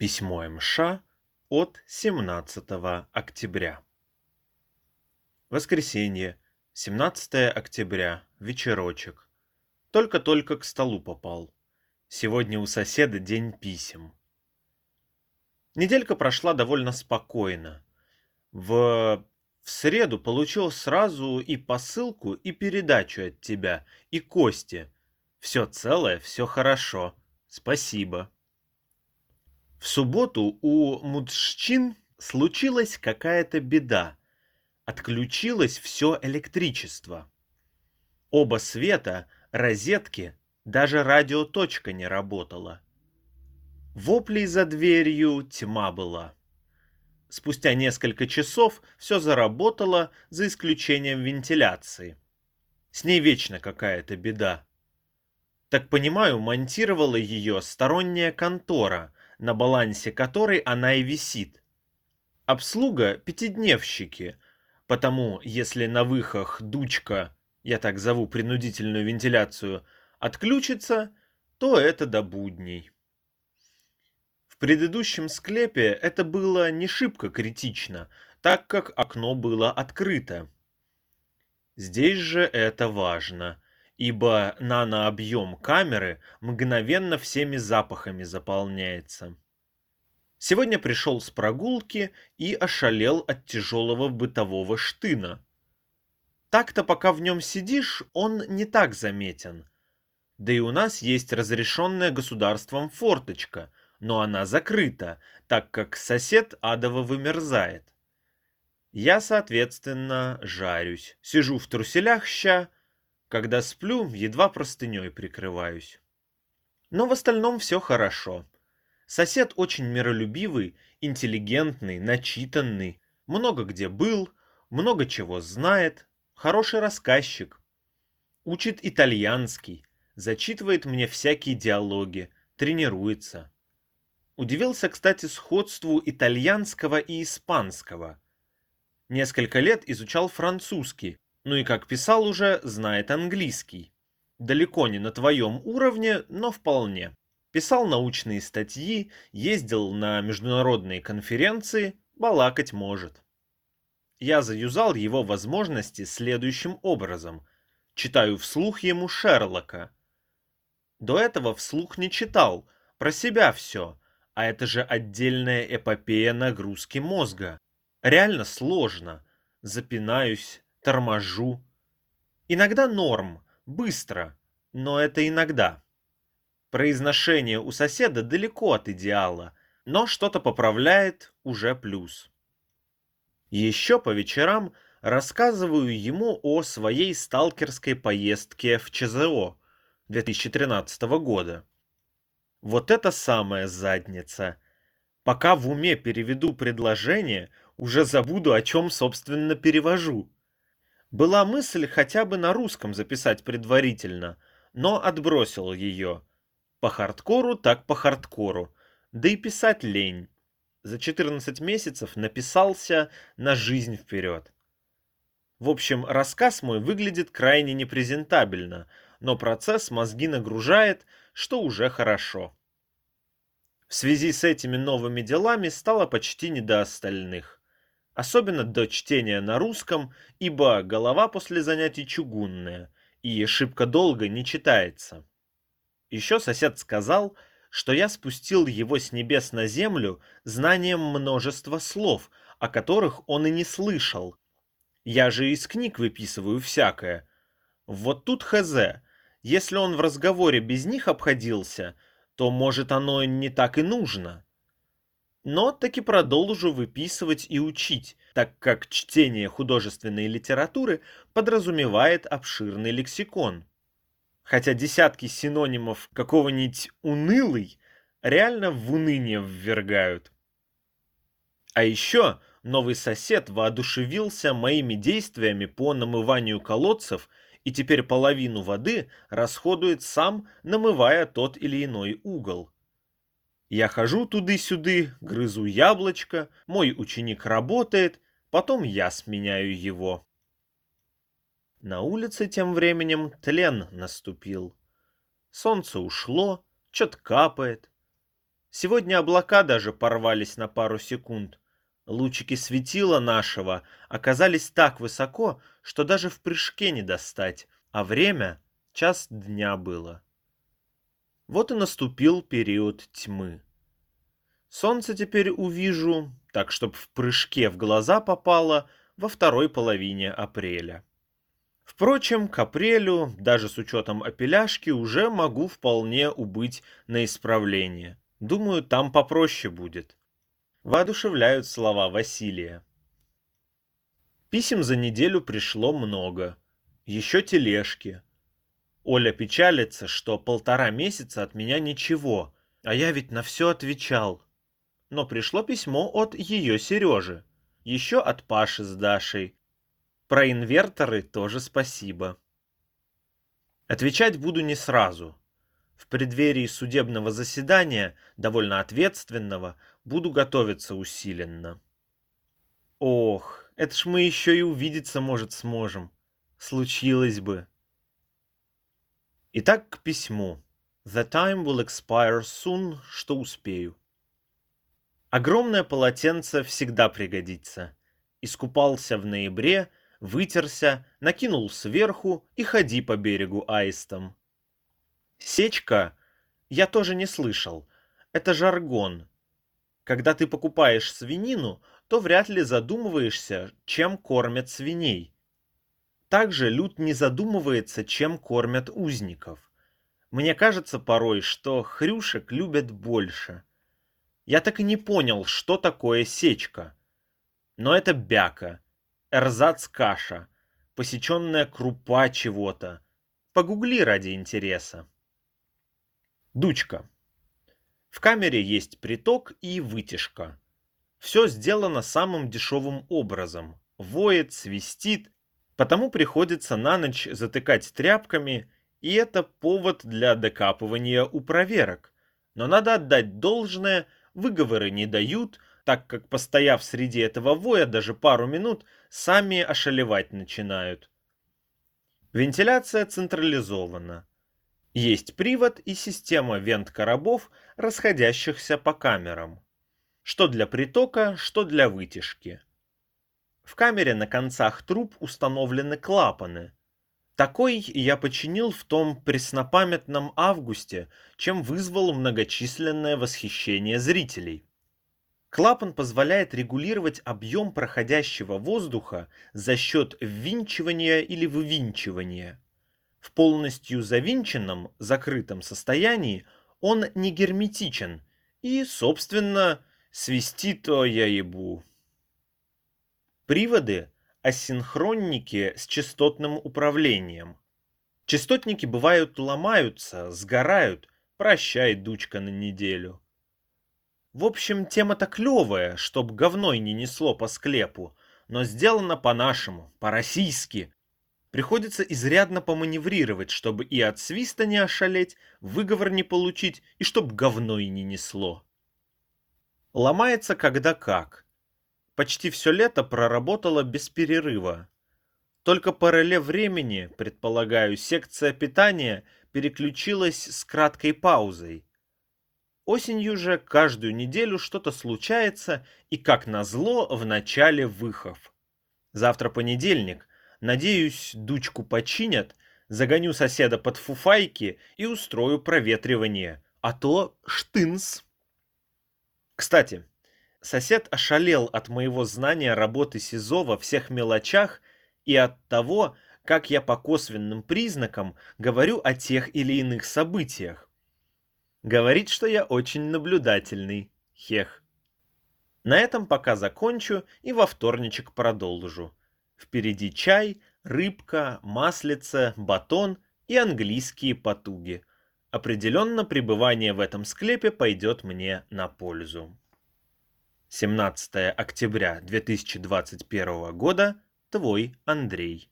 Письмо МШ от 17 октября. Воскресенье, 17 октября, вечерочек. Только-только к столу попал. Сегодня у соседа день писем. Неделька прошла довольно спокойно. В, в среду получил сразу и посылку, и передачу от тебя, и Кости. Все целое, все хорошо. Спасибо. В субботу у мужчин случилась какая-то беда. Отключилось все электричество. Оба света, розетки, даже радиоточка не работала. Воплей за дверью тьма была. Спустя несколько часов все заработало, за исключением вентиляции. С ней вечно какая-то беда. Так понимаю, монтировала ее сторонняя контора, на балансе которой она и висит. Обслуга – пятидневщики, потому если на выхах дучка, я так зову принудительную вентиляцию, отключится, то это до будней. В предыдущем склепе это было не шибко критично, так как окно было открыто. Здесь же это важно – ибо нанообъем камеры мгновенно всеми запахами заполняется. Сегодня пришел с прогулки и ошалел от тяжелого бытового штына. Так-то пока в нем сидишь, он не так заметен. Да и у нас есть разрешенная государством форточка, но она закрыта, так как сосед адово вымерзает. Я, соответственно, жарюсь. Сижу в труселях ща, когда сплю, едва простыней прикрываюсь. Но в остальном все хорошо. Сосед очень миролюбивый, интеллигентный, начитанный, много где был, много чего знает, хороший рассказчик. Учит итальянский, зачитывает мне всякие диалоги, тренируется. Удивился, кстати, сходству итальянского и испанского. Несколько лет изучал французский, ну и как писал уже, знает английский. Далеко не на твоем уровне, но вполне. Писал научные статьи, ездил на международные конференции, балакать может. Я заюзал его возможности следующим образом. Читаю вслух ему Шерлока. До этого вслух не читал, про себя все, а это же отдельная эпопея нагрузки мозга. Реально сложно. Запинаюсь, торможу. Иногда норм, быстро, но это иногда. Произношение у соседа далеко от идеала, но что-то поправляет уже плюс. Еще по вечерам рассказываю ему о своей сталкерской поездке в ЧЗО 2013 года. Вот это самая задница. Пока в уме переведу предложение, уже забуду, о чем, собственно, перевожу. Была мысль хотя бы на русском записать предварительно, но отбросил ее. По хардкору так по хардкору, да и писать лень. За 14 месяцев написался на жизнь вперед. В общем, рассказ мой выглядит крайне непрезентабельно, но процесс мозги нагружает, что уже хорошо. В связи с этими новыми делами стало почти не до остальных особенно до чтения на русском, ибо голова после занятий чугунная и шибко долго не читается. Еще сосед сказал, что я спустил его с небес на землю знанием множества слов, о которых он и не слышал. Я же из книг выписываю всякое. Вот тут хз, если он в разговоре без них обходился, то, может, оно не так и нужно но таки продолжу выписывать и учить, так как чтение художественной литературы подразумевает обширный лексикон. Хотя десятки синонимов какого-нибудь «унылый» реально в уныние ввергают. А еще новый сосед воодушевился моими действиями по намыванию колодцев и теперь половину воды расходует сам, намывая тот или иной угол. Я хожу туды-сюды, грызу яблочко, мой ученик работает, потом я сменяю его. На улице тем временем тлен наступил. Солнце ушло, что-то капает. Сегодня облака даже порвались на пару секунд. Лучики светила нашего оказались так высоко, что даже в прыжке не достать, а время — час дня было. Вот и наступил период тьмы. Солнце теперь увижу, так чтоб в прыжке в глаза попало во второй половине апреля. Впрочем, к апрелю, даже с учетом опеляшки, уже могу вполне убыть на исправление. Думаю, там попроще будет. Воодушевляют слова Василия. Писем за неделю пришло много. Еще тележки. Оля печалится, что полтора месяца от меня ничего, а я ведь на все отвечал. Но пришло письмо от ее Сережи, еще от Паши с Дашей. Про инверторы тоже спасибо. Отвечать буду не сразу. В преддверии судебного заседания, довольно ответственного, буду готовиться усиленно. Ох, это ж мы еще и увидеться, может, сможем. Случилось бы. Итак, к письму. The time will expire soon, что успею. Огромное полотенце всегда пригодится. Искупался в ноябре, вытерся, накинул сверху и ходи по берегу аистом. Сечка я тоже не слышал. Это жаргон. Когда ты покупаешь свинину, то вряд ли задумываешься, чем кормят свиней. Также Люд не задумывается, чем кормят узников. Мне кажется порой, что хрюшек любят больше. Я так и не понял, что такое сечка. Но это бяка, эрзац-каша, посеченная крупа чего-то. Погугли ради интереса. Дучка. В камере есть приток и вытяжка. Все сделано самым дешевым образом. Воет, свистит, Потому приходится на ночь затыкать тряпками, и это повод для докапывания у проверок. Но надо отдать должное, выговоры не дают, так как, постояв среди этого воя даже пару минут, сами ошалевать начинают. Вентиляция централизована. Есть привод и система вент-коробов, расходящихся по камерам. Что для притока, что для вытяжки. В камере на концах труб установлены клапаны. Такой я починил в том преснопамятном августе, чем вызвал многочисленное восхищение зрителей. Клапан позволяет регулировать объем проходящего воздуха за счет ввинчивания или вывинчивания. В полностью завинченном, закрытом состоянии он не герметичен и, собственно, свистит-то я ебу. Приводы – асинхронники с частотным управлением. Частотники бывают ломаются, сгорают, прощай, дучка на неделю. В общем, тема-то клевая, чтоб говной не несло по склепу, но сделано по-нашему, по-российски. Приходится изрядно поманеврировать, чтобы и от свиста не ошалеть, выговор не получить, и чтоб говной не несло. Ломается когда как – почти все лето проработала без перерыва. Только по реле времени, предполагаю, секция питания переключилась с краткой паузой. Осенью же каждую неделю что-то случается, и как назло в начале выхов. Завтра понедельник. Надеюсь, дучку починят, загоню соседа под фуфайки и устрою проветривание. А то штынс. Кстати, Сосед ошалел от моего знания работы СИЗО во всех мелочах и от того, как я по косвенным признакам говорю о тех или иных событиях. Говорит, что я очень наблюдательный. Хех. На этом пока закончу и во вторничек продолжу. Впереди чай, рыбка, маслица, батон и английские потуги. Определенно пребывание в этом склепе пойдет мне на пользу. 17 октября 2021 года. Твой Андрей.